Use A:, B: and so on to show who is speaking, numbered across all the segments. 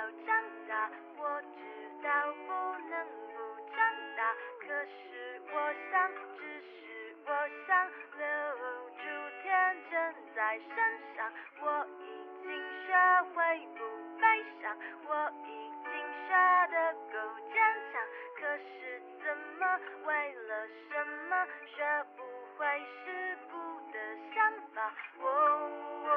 A: 要长大，我知道不能不长大，可是我想，只是我想留住天真在身上。我已经学会不悲伤，我已经学得够坚强，可是怎么为了什么学不会世故的想法？我我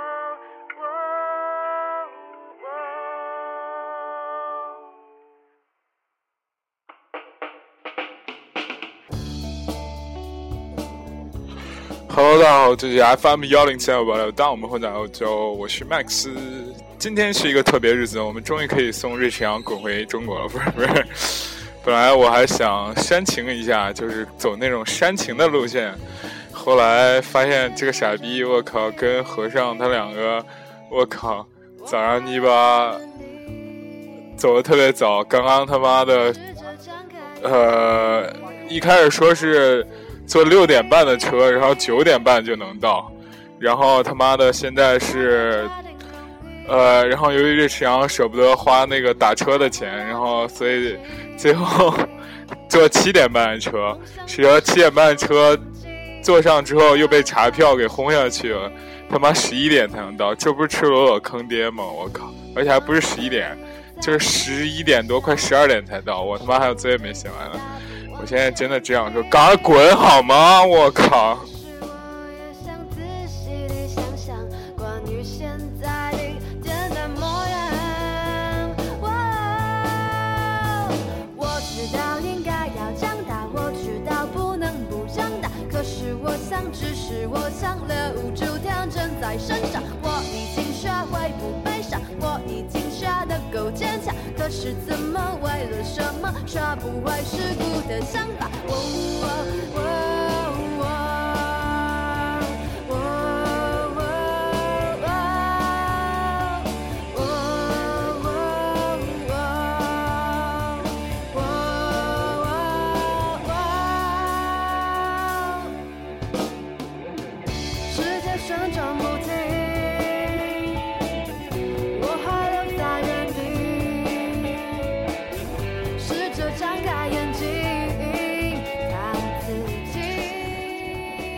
B: Hello，大家好，这是 FM 幺零七二八六，当我们混在欧洲，我是 Max。今天是一个特别日子，我们终于可以送瑞驰阳滚回中国了，不是不是。本来我还想煽情一下，就是走那种煽情的路线，后来发现这个傻逼，我靠，跟和尚他两个，我靠，早上泥巴走的特别早，刚刚他妈的，呃，一开始说是。坐六点半的车，然后九点半就能到，然后他妈的现在是，呃，然后由于瑞驰阳舍不得花那个打车的钱，然后所以最后 坐七点半的车，谁知道七点半的车坐上之后又被查票给轰下去了，他妈十一点才能到，这不是赤裸裸坑爹吗？我靠！而且还不是十一点，就是十一点多快十二点才到，我他妈还有作业没写完呢。我现在真的这样说，赶快滚好吗？我靠！
A: 我，想，只是我想留住天真在身上。已经学会不悲伤，我已经学得够坚强，可是怎么为了什么耍不坏世故的想法？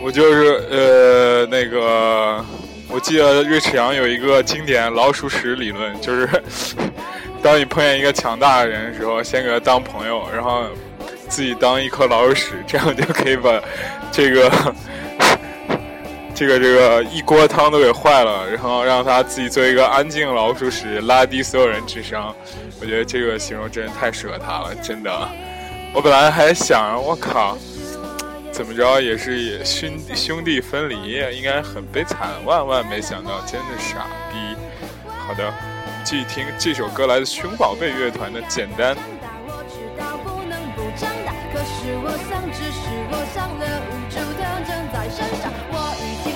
A: 我
B: 就是呃那个，我记得瑞驰阳有一个经典老鼠屎理论，就是 当你碰见一个强大的人的时候，先给他当朋友，然后自己当一颗老鼠屎，这样就可以把这个这个这个一锅汤都给坏了，然后让他自己做一个安静老鼠屎，拉低所有人智商。我觉得这个形容真的太适合他了，真的。我本来还想，我靠。怎么着也是也兄兄弟分离，应该很悲惨。万万没想到，真的傻逼。好的，继续听这首歌，来自熊宝贝乐团的《简单》。
A: 我已经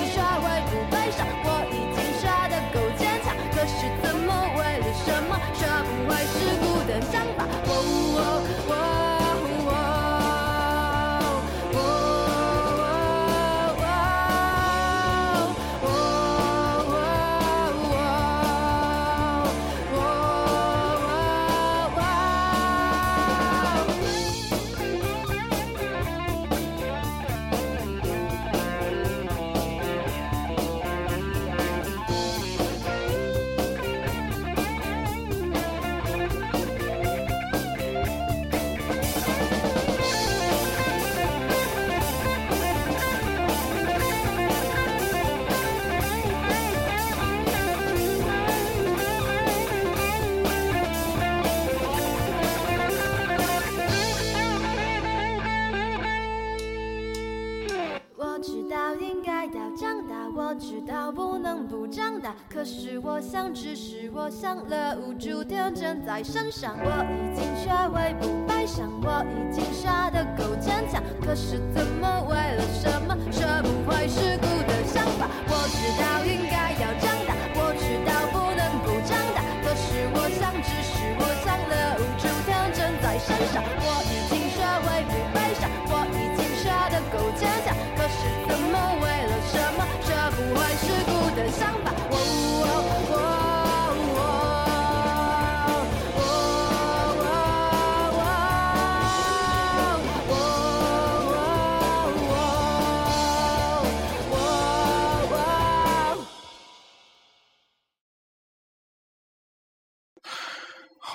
A: 可是我想，只是我想了，无助天真在身上。我已经学会不悲伤，我已经傻得够坚强，可是怎么为了什么学不会世故的想法？我知道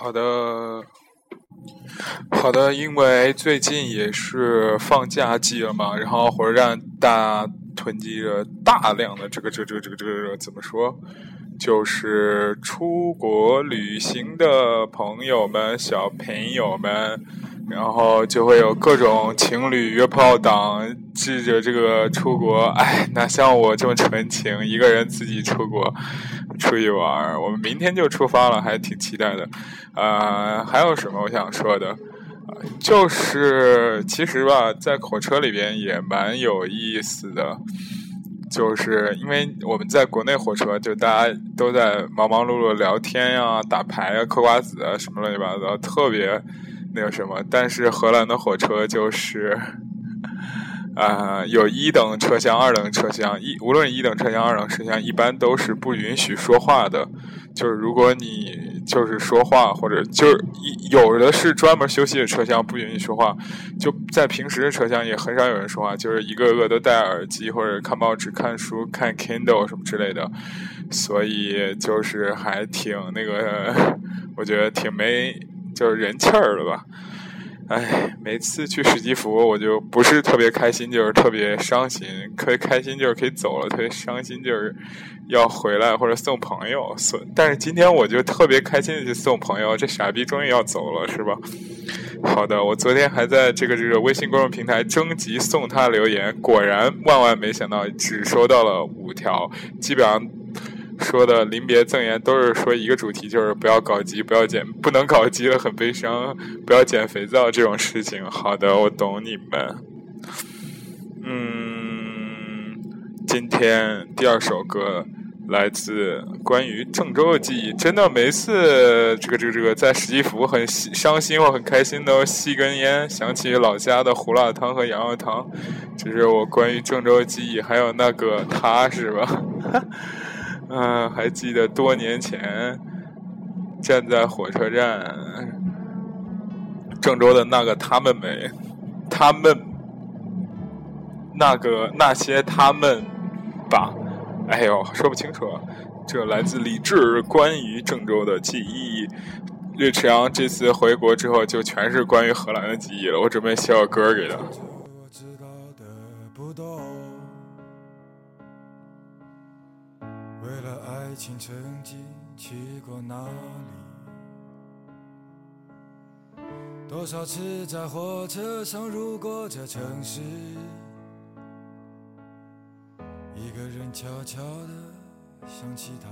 B: 好的，好的，因为最近也是放假季了嘛，然后火车站大囤积着大量的这个这这这个这个怎么说？就是出国旅行的朋友们、小朋友们，然后就会有各种情侣约炮党记着这个出国。哎，哪像我这么纯情，一个人自己出国出去玩我们明天就出发了，还挺期待的。呃，还有什么我想说的？就是其实吧，在火车里边也蛮有意思的。就是因为我们在国内火车，就大家都在忙忙碌碌聊天呀、打牌啊、嗑瓜子啊，什么乱七八糟，特别那个什么。但是荷兰的火车就是，啊，有一等车厢、二等车厢，一无论一等车厢、二等车厢，一般都是不允许说话的。就是如果你就是说话，或者就是有的是专门休息的车厢不允许说话，就在平时的车厢也很少有人说话，就是一个个都戴耳机或者看报纸、看书、看 Kindle 什么之类的，所以就是还挺那个，我觉得挺没就是人气儿的吧。哎，每次去史基福，我就不是特别开心，就是特别伤心。可以开心就是可以走了，特别伤心就是要回来或者送朋友。送，但是今天我就特别开心的去送朋友，这傻逼终于要走了，是吧？好的，我昨天还在这个这个微信公众平台征集送他留言，果然万万没想到，只收到了五条，基本上。说的临别赠言都是说一个主题，就是不要搞基，不要减，不能搞基了，很悲伤，不要捡肥皂这种事情。好的，我懂你们。嗯，今天第二首歌来自关于郑州的记忆。真的，每次这个这个这个在史蒂夫很伤心或很开心的吸根烟，想起老家的胡辣汤和羊肉汤，这是我关于郑州的记忆。还有那个他是吧？嗯，还记得多年前站在火车站郑州的那个他们没？他们那个那些他们吧？哎呦，说不清楚。这来自李志关于郑州的记忆。岳池阳这次回国之后，就全是关于荷兰的记忆了。我准备写首歌给他。
C: 曾经去过哪里？多少次在火车上路过这城市？一个人悄悄地想起他。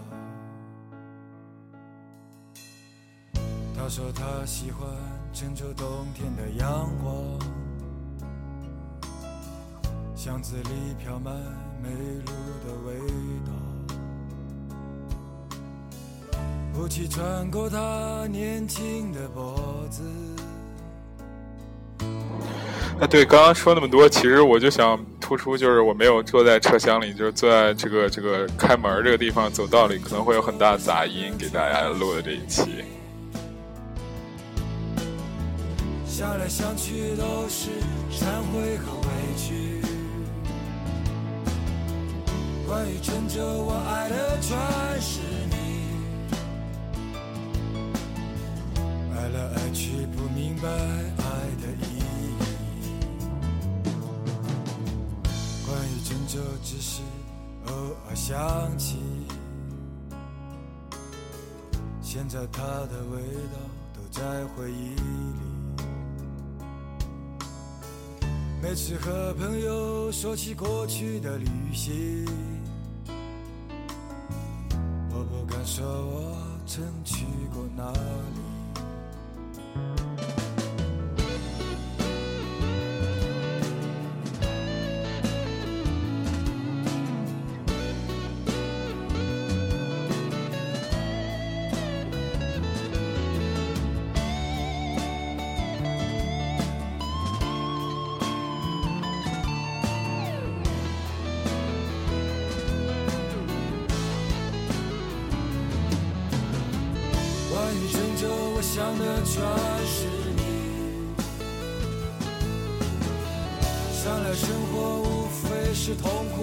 C: 他说他喜欢郑州冬天的阳光，巷子里飘满梅露的味道。雾气穿过他年轻的脖子。
B: 啊，对，刚刚说那么多，其实我就想突出，就是我没有坐在车厢里，就是坐在这个这个开门这个地方走道里，可能会有很大杂音，给大家录的这一期。
C: 想来想去都是忏悔和委屈。关于拯救，我爱的全是。爱却不明白爱的意义。关于郑州，只是偶尔想起。现在它的味道都在回忆里。每次和朋友说起过去的旅行，我不敢说我曾去过哪里。想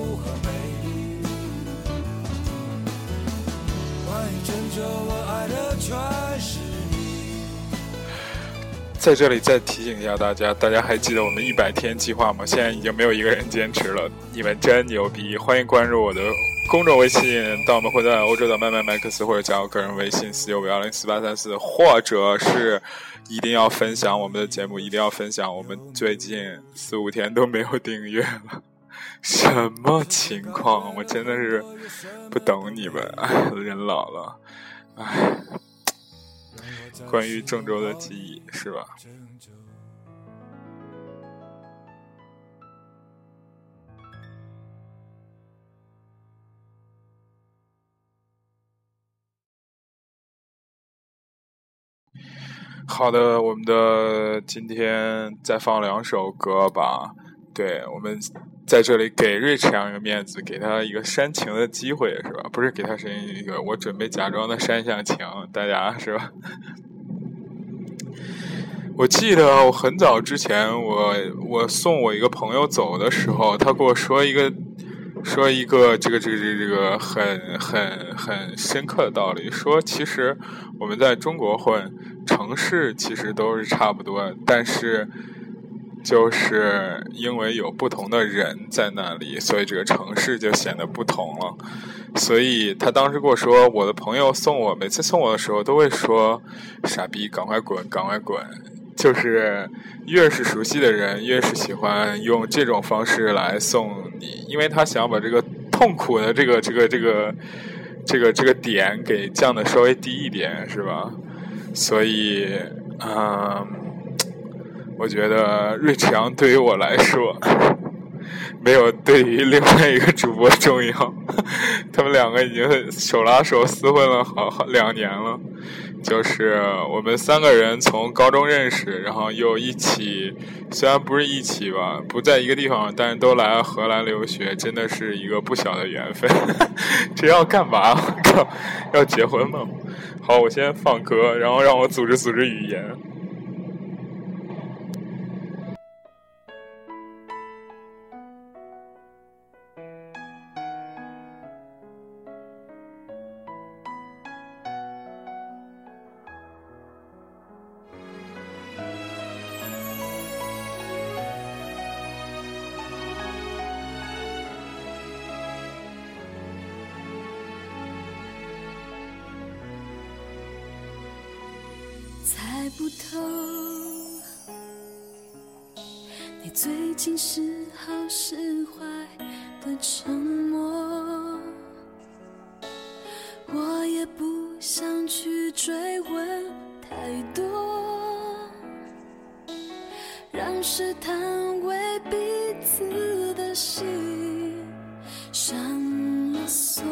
C: 是痛苦和美丽。关于郑州，我爱的全是你。
B: 在这里再提醒一下大家，大家还记得我们一百天计划吗？现在已经没有一个人坚持了，你们真牛逼！欢迎关注我的公众微信，到我们会在欧洲的麦麦麦克斯，或者加我个人微信四九五幺零四八三四，或者是一定要分享我们的节目，一定要分享。我们最近四五天都没有订阅了，什么情况？我真的是不懂你们，人老了，唉。关于郑州的记忆，是吧？好的，我们的今天再放两首歌吧。对，我们在这里给瑞驰一个面子，给他一个煽情的机会，是吧？不是给他声音一个，我准备假装的煽一下情，大家是吧？我记得我很早之前，我我送我一个朋友走的时候，他跟我说一个说一个这个这个这个这个很很很深刻的道理，说其实我们在中国混城市其实都是差不多，但是就是因为有不同的人在那里，所以这个城市就显得不同了。所以他当时跟我说，我的朋友送我，每次送我的时候都会说：“傻逼，赶快滚，赶快滚。”就是越是熟悉的人，越是喜欢用这种方式来送你，因为他想要把这个痛苦的这个这个这个这个这个点给降的稍微低一点，是吧？所以，嗯，我觉得瑞强对于我来说，没有对于另外一个主播重要。他们两个已经手拉手厮混了好好两年了。就是我们三个人从高中认识，然后又一起，虽然不是一起吧，不在一个地方，但是都来荷兰留学，真的是一个不小的缘分。这要干嘛？我靠，要结婚吗？好，我先放歌，然后让我组织组织语言。
D: 最近是好是坏的沉默，我也不想去追问太多，让试探为彼此的心上了锁，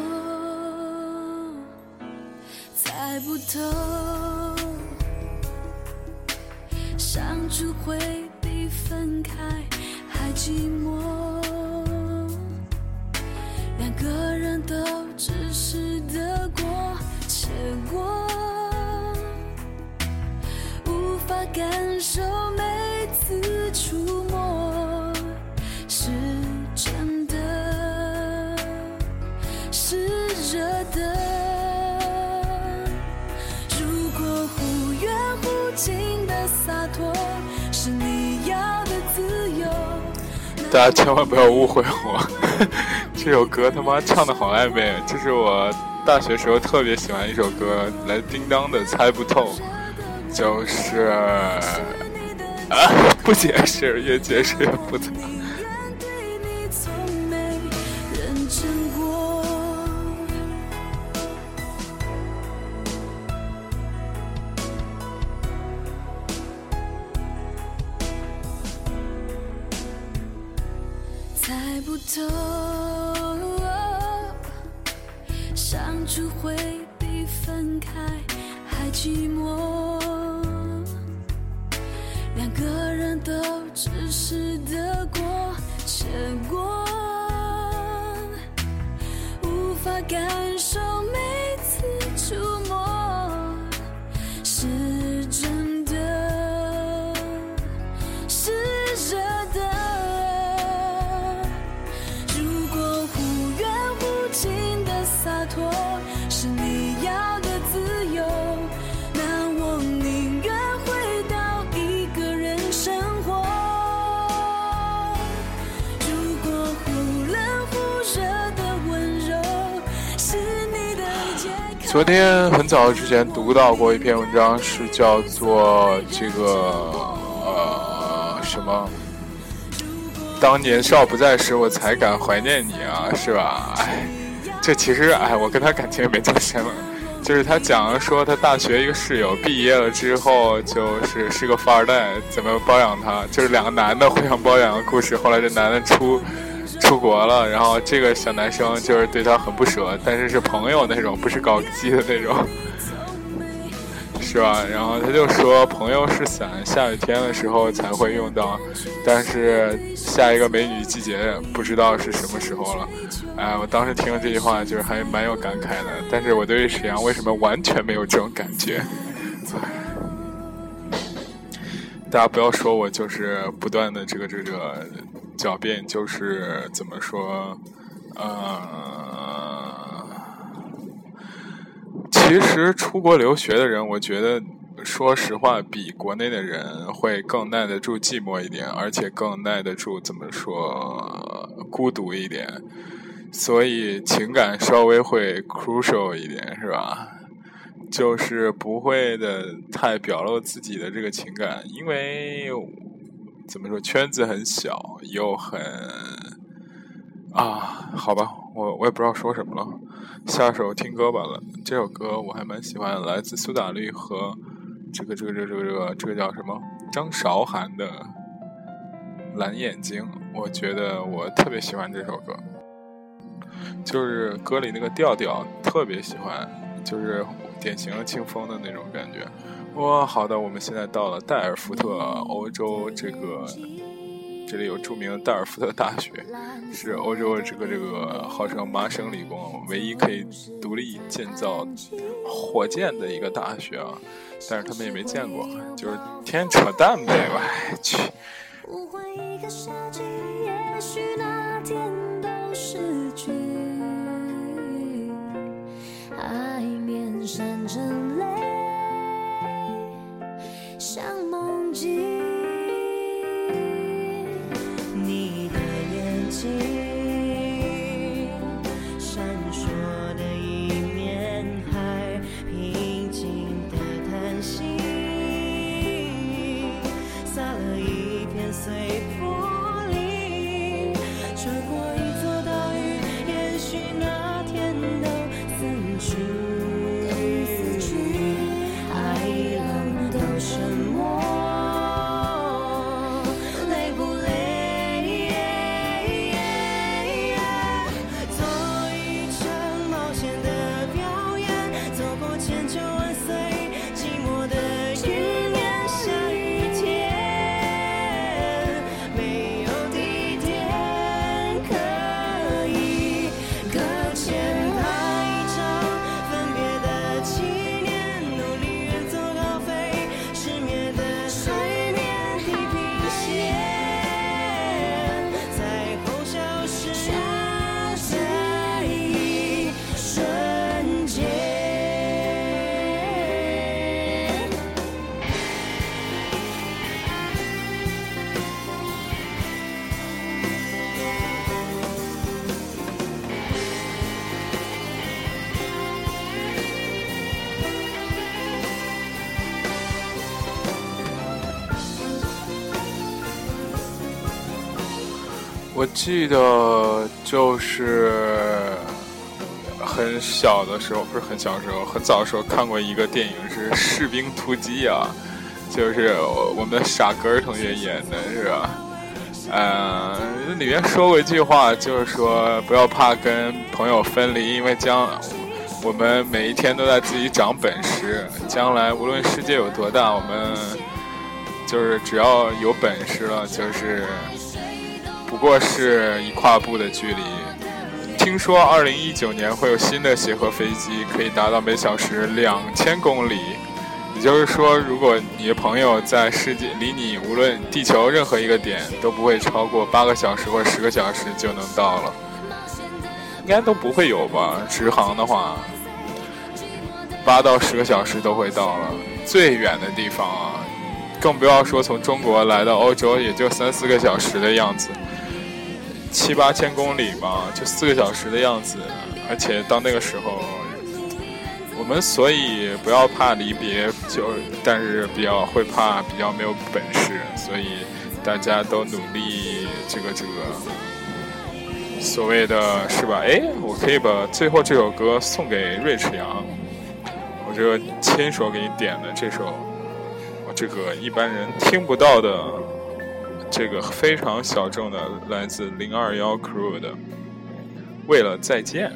D: 猜不透。相处会比分开寂寞，两个人都只是得过且过，无法感受。
B: 大家千万不要误会我，这首歌他妈唱的好暧昧。这是我大学时候特别喜欢一首歌，来叮当的《猜不透》，就是啊，不解释，越解释越
D: 复杂。
B: 昨天很早之前读到过一篇文章，是叫做这个呃什么？当年少不在时，我才敢怀念你啊，是吧？哎，这其实哎，我跟他感情也没多深了。就是他讲了说，他大学一个室友毕业了之后，就是是个富二代，怎么包养他？就是两个男的互相包养的故事。后来这男的出出国了，然后这个小男生就是对他很不舍，但是是朋友那种，不是搞基的那种。是吧？然后他就说，朋友是伞，下雨天的时候才会用到，但是下一个美女季节不知道是什么时候了。哎，我当时听了这句话，就是还蛮有感慨的。但是我对沈阳为什么完全没有这种感觉？大家不要说我就是不断的这个这个狡辩，就是怎么说，呃。其实出国留学的人，我觉得说实话，比国内的人会更耐得住寂寞一点，而且更耐得住怎么说孤独一点，所以情感稍微会 crucial 一点，是吧？就是不会的太表露自己的这个情感，因为怎么说圈子很小，又很啊，好吧，我我也不知道说什么了。下手听歌吧了，这首歌我还蛮喜欢，来自苏打绿和这个这个这个这个这个叫什么张韶涵的《蓝眼睛》，我觉得我特别喜欢这首歌，就是歌里那个调调特别喜欢，就是典型的清风的那种感觉。哇，好的，我们现在到了戴尔福特，欧洲这个。这里有著名的戴尔福特大学，是欧洲这个这个号称麻省理工唯一可以独立建造火箭的一个大学啊，但是他们也没见过，就是天天扯淡呗，我去。像梦记得就是很小的时候，不是很小的时候，很早的时候看过一个电影是《士兵突击》啊，就是我们的傻根同学演的，是吧？嗯，里面说过一句话，就是说不要怕跟朋友分离，因为将我们每一天都在自己长本事，将来无论世界有多大，我们就是只要有本事了，就是。不过是一跨步的距离。听说二零一九年会有新的协和飞机，可以达到每小时两千公里。也就是说，如果你的朋友在世界离你无论地球任何一个点都不会超过八个小时或十个小时就能到了，应该都不会有吧？直航的话，八到十个小时都会到了。最远的地方啊，更不要说从中国来到欧洲，也就三四个小时的样子。七八千公里吧，就四个小时的样子，而且到那个时候，我们所以不要怕离别，就但是比较会怕比较没有本事，所以大家都努力这个这个所谓的是吧？哎，我可以把最后这首歌送给瑞驰阳，我这个亲手给你点的这首，我这个一般人听不到的，这个非常小众的，来自零二幺 crew 的，为了再见。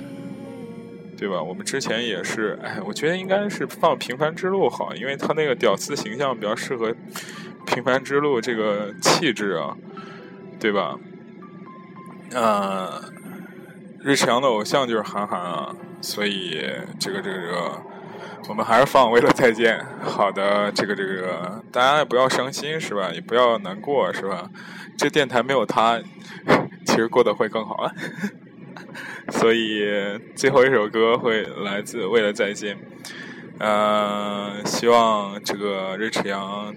B: 对吧？我们之前也是，哎，我觉得应该是放《平凡之路》好，因为他那个屌丝形象比较适合《平凡之路》这个气质啊，对吧？呃，瑞驰阳的偶像就是韩寒啊，所以这个这个这个，我们还是放《为了再见》。好的，这个这个，大家也不要伤心是吧？也不要难过是吧？这电台没有他，其实过得会更好。所以最后一首歌会来自《为了再见》，呃，希望这个瑞驰阳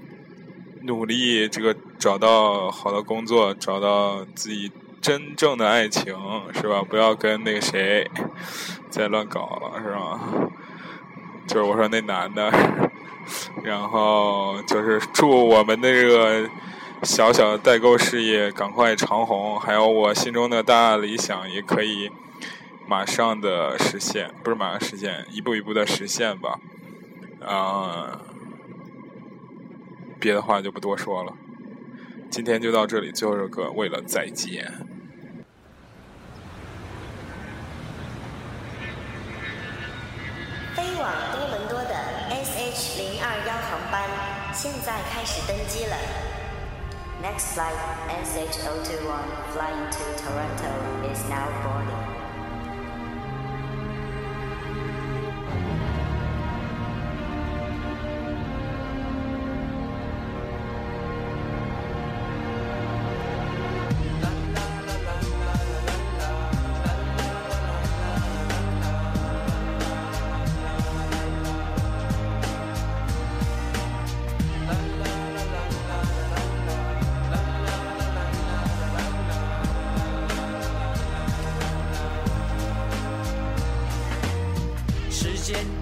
B: 努力这个找到好的工作，找到自己真正的爱情，是吧？不要跟那个谁再乱搞了，是吧？就是我说那男的，然后就是祝我们那个。小小的代购事业赶快长红，还有我心中的大理想也可以马上的实现，不是马上实现，一步一步的实现吧。啊，别的话就不多说了，今天就到这里，最后一首歌，为了再见。
E: 往多伦多的 SH 零二幺航班现在开始登机了。Next flight, SH021, flying to Toronto, is now boarding.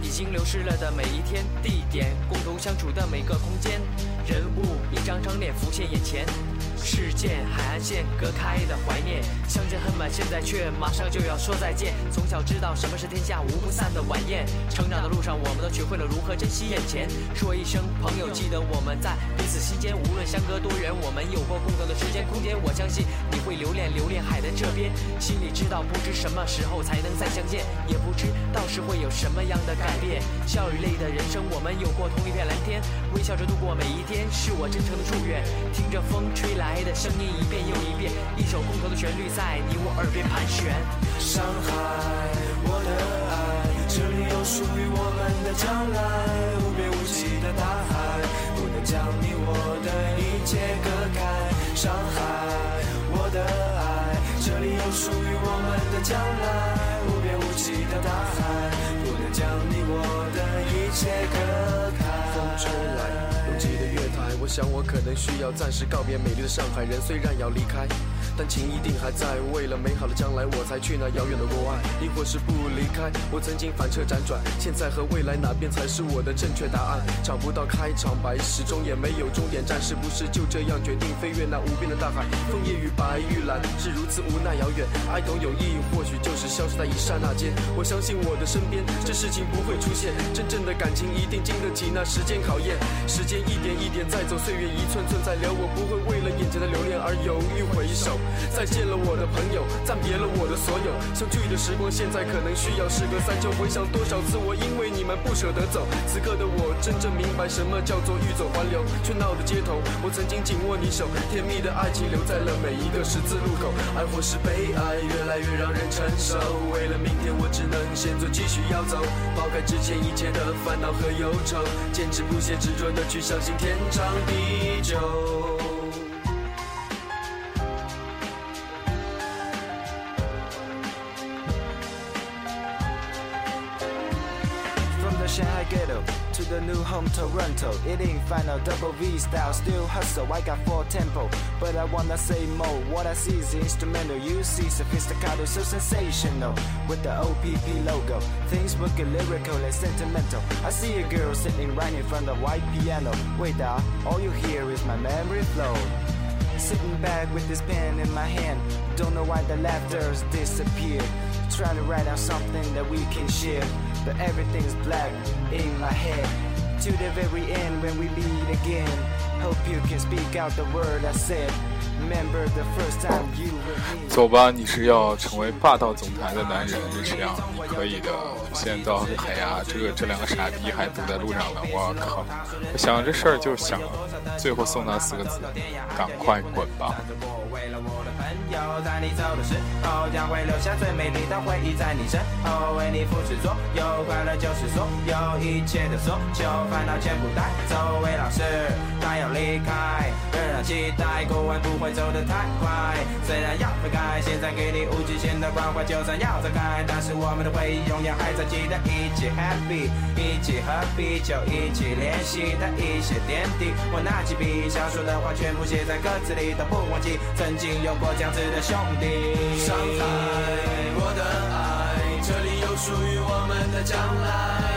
F: 已经流失了的每一天、地点，共同相处的每个空间，人物一张张脸浮现眼前。事件海岸线隔开的怀念，相见恨晚，现在却马上就要说再见。从小知道什么是天下无不散的晚宴，成长的路上我们都学会了如何珍惜眼前。说一声朋友，记得我们在彼此心间，无论相隔多远，我们有过共同的时间空间。我相信你会留恋留恋海的这边，心里知道不知什么时候才能再相见，也不知到时会有什么样的改变。笑与泪的人生，我们有过同一片蓝天，微笑着度过每一天，是我真诚的祝愿。听着风吹来。的声音一遍又一遍，一首共同的旋律在你我耳边盘旋。
C: 上海，我的爱，这里有属于我们的将来。无边无际的大海，不能将你我的一切隔开。上海，我的爱，这里有属于我们的将来。无边无际的大海，不能将你我的一切
G: 我想我可能需要暂时告别美丽的上海人，虽然要离开。但情一定还在，为了美好的将来，我才去那遥远的国外。亦或是不离开，我曾经反侧辗转，现在和未来哪边才是我的正确答案？找不到开场白，始终也没有终点站，是不是就这样决定飞越那无边的大海？枫叶与白玉兰是如此无奈遥远，爱懂有意义，或许就是消失在一刹那间。我相信我的身边，这事情不会出现，真正的感情一定经得起那时间考验。时间一点一点在走，岁月一寸寸在流，我不会为了眼前的留恋而犹豫回首。再见了我的朋友，暂别了我的所有。相聚的时光，现在可能需要时隔三秋。回想多少次，我因为你们不舍得走。此刻的我，真正明白什么叫做欲走还留。喧闹的街头，我曾经紧握你手，甜蜜的爱情留在了每一个十字路口。爱或是悲哀，越来越让人承受。为了明天，我只能先做，继续要走。抛开之前一切的烦恼和忧愁，坚持不懈执着的去相信天长地久。
H: The new home Toronto. It ain't final, double V style, still hustle. I got four tempo, but I wanna say more. What I see is instrumental. You see sophisticated, so sensational with the OPP logo. Things looking lyrical and sentimental. I see a girl sitting right in front of white piano. Wait, uh, all you hear is my memory flow. Sitting back with this pen in my hand, don't know why the laughter's disappeared. Trying to write out something that we can share, but everything's black in my head. To the very end when we meet again, hope you can speak out the word I said. Remember the first time you were here.
B: 走吧，你是要成为霸道总裁的男人，是这样，你可以的。现在到，哎呀，这个这两个傻逼还堵在路上呢，我靠！我想这事儿就想，最后送他四个字：赶快滚吧。
H: 为了我的朋友，在你走的时候，将会留下最美丽的回忆在你身后，为你付出所有，快乐就是所有一切的所求，烦恼全部带走。魏老师，他要离开，仍然期待过完不会走得太快。虽然要分开，现在给你无极限的关怀，就算要走开，但是我们的回忆永远还在，记得一起 happy，一起喝啤酒，一起练习的一些点滴。我拿起笔，想说的话全部写在歌词里，都不忘记曾经有过这样子的兄弟。上海，我的爱，这里有属于我们的将来。